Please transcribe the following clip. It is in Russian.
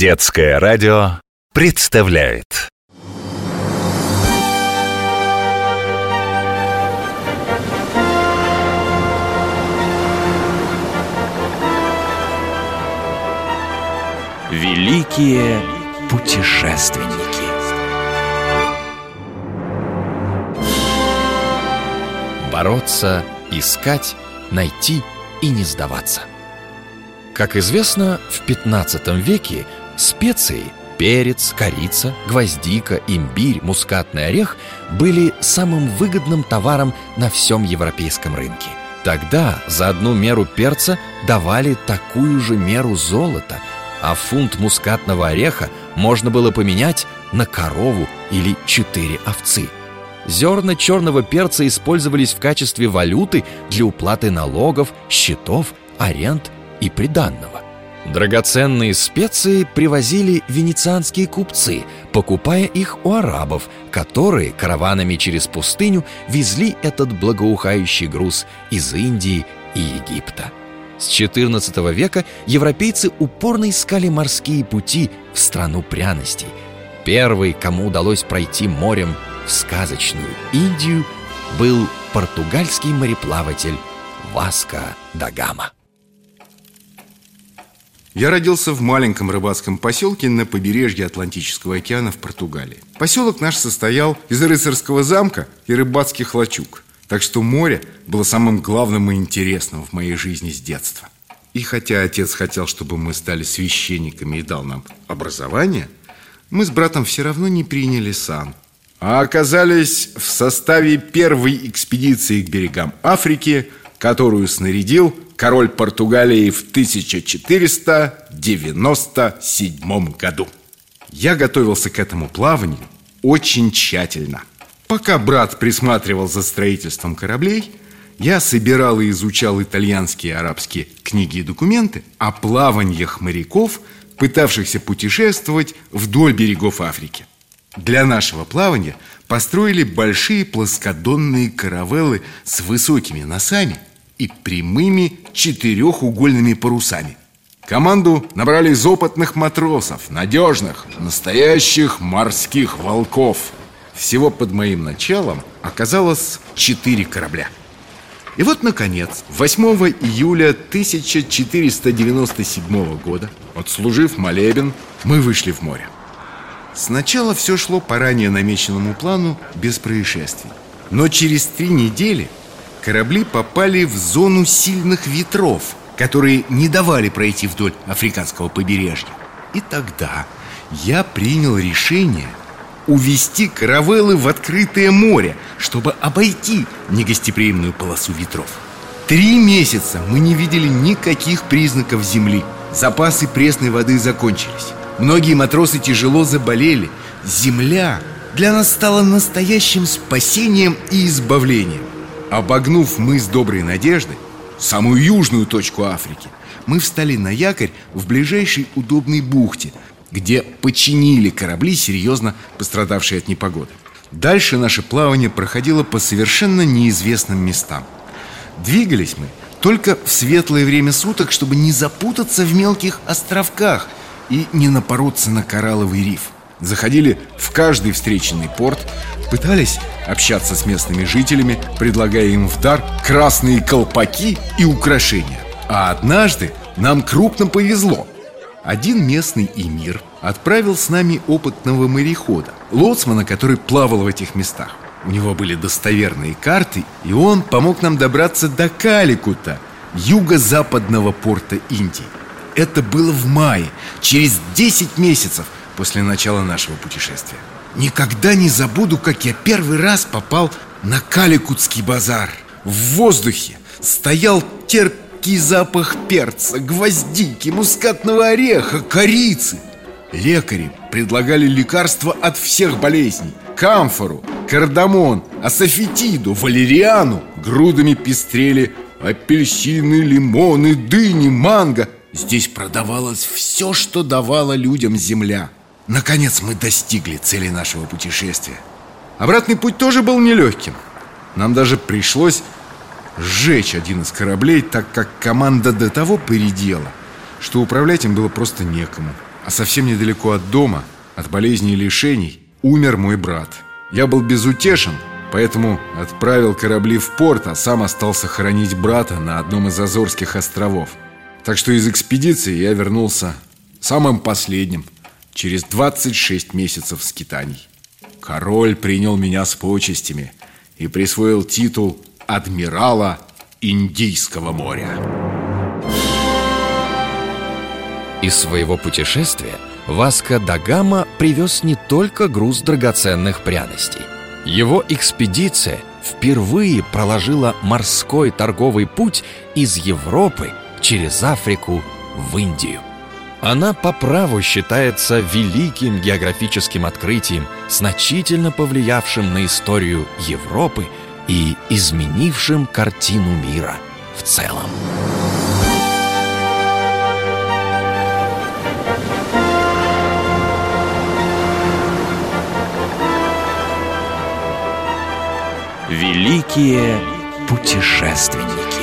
Детское радио представляет. Великие путешественники. Бороться, искать, найти и не сдаваться. Как известно, в 15 веке специи – перец, корица, гвоздика, имбирь, мускатный орех – были самым выгодным товаром на всем европейском рынке Тогда за одну меру перца давали такую же меру золота – а фунт мускатного ореха можно было поменять на корову или четыре овцы. Зерна черного перца использовались в качестве валюты для уплаты налогов, счетов, аренд и приданного. Драгоценные специи привозили венецианские купцы, покупая их у арабов, которые караванами через пустыню везли этот благоухающий груз из Индии и Египта. С XIV века европейцы упорно искали морские пути в страну пряностей. Первый, кому удалось пройти морем в сказочную Индию, был португальский мореплаватель Васко да Гама. Я родился в маленьком рыбацком поселке на побережье Атлантического океана в Португалии. Поселок наш состоял из рыцарского замка и рыбацких лачуг – так что море было самым главным и интересным в моей жизни с детства. И хотя отец хотел, чтобы мы стали священниками и дал нам образование, мы с братом все равно не приняли сан, а оказались в составе первой экспедиции к берегам Африки, которую снарядил король Португалии в 1497 году. Я готовился к этому плаванию очень тщательно – Пока брат присматривал за строительством кораблей, я собирал и изучал итальянские и арабские книги и документы о плаваниях моряков, пытавшихся путешествовать вдоль берегов Африки. Для нашего плавания построили большие плоскодонные каравеллы с высокими носами и прямыми четырехугольными парусами. Команду набрали из опытных матросов, надежных, настоящих морских волков – всего под моим началом оказалось четыре корабля. И вот, наконец, 8 июля 1497 года, отслужив молебен, мы вышли в море. Сначала все шло по ранее намеченному плану без происшествий. Но через три недели корабли попали в зону сильных ветров, которые не давали пройти вдоль африканского побережья. И тогда я принял решение увести каравеллы в открытое море, чтобы обойти негостеприимную полосу ветров. Три месяца мы не видели никаких признаков земли. Запасы пресной воды закончились. Многие матросы тяжело заболели. Земля для нас стала настоящим спасением и избавлением. Обогнув мыс Доброй Надежды, самую южную точку Африки, мы встали на якорь в ближайшей удобной бухте – где починили корабли, серьезно пострадавшие от непогоды. Дальше наше плавание проходило по совершенно неизвестным местам. Двигались мы только в светлое время суток, чтобы не запутаться в мелких островках и не напороться на коралловый риф. Заходили в каждый встреченный порт, пытались общаться с местными жителями, предлагая им в дар красные колпаки и украшения. А однажды нам крупно повезло – один местный эмир отправил с нами опытного морехода, лоцмана, который плавал в этих местах. У него были достоверные карты, и он помог нам добраться до Каликута, юго-западного порта Индии. Это было в мае, через 10 месяцев после начала нашего путешествия. Никогда не забуду, как я первый раз попал на Каликутский базар. В воздухе стоял терпкий запах перца, гвоздики, мускатного ореха, корицы. Лекари предлагали лекарства от всех болезней. Камфору, кардамон, асофетиду, валериану. Грудами пестрели апельсины, лимоны, дыни, манго. Здесь продавалось все, что давала людям земля Наконец мы достигли цели нашего путешествия Обратный путь тоже был нелегким Нам даже пришлось сжечь один из кораблей, так как команда до того поредела, что управлять им было просто некому. А совсем недалеко от дома, от болезней и лишений, умер мой брат. Я был безутешен, поэтому отправил корабли в порт, а сам остался хоронить брата на одном из Азорских островов. Так что из экспедиции я вернулся самым последним, через 26 месяцев скитаний. Король принял меня с почестями и присвоил титул адмирала Индийского моря. Из своего путешествия Васко да Гама привез не только груз драгоценных пряностей. Его экспедиция впервые проложила морской торговый путь из Европы через Африку в Индию. Она по праву считается великим географическим открытием, значительно повлиявшим на историю Европы и изменившим картину мира в целом. Великие путешественники.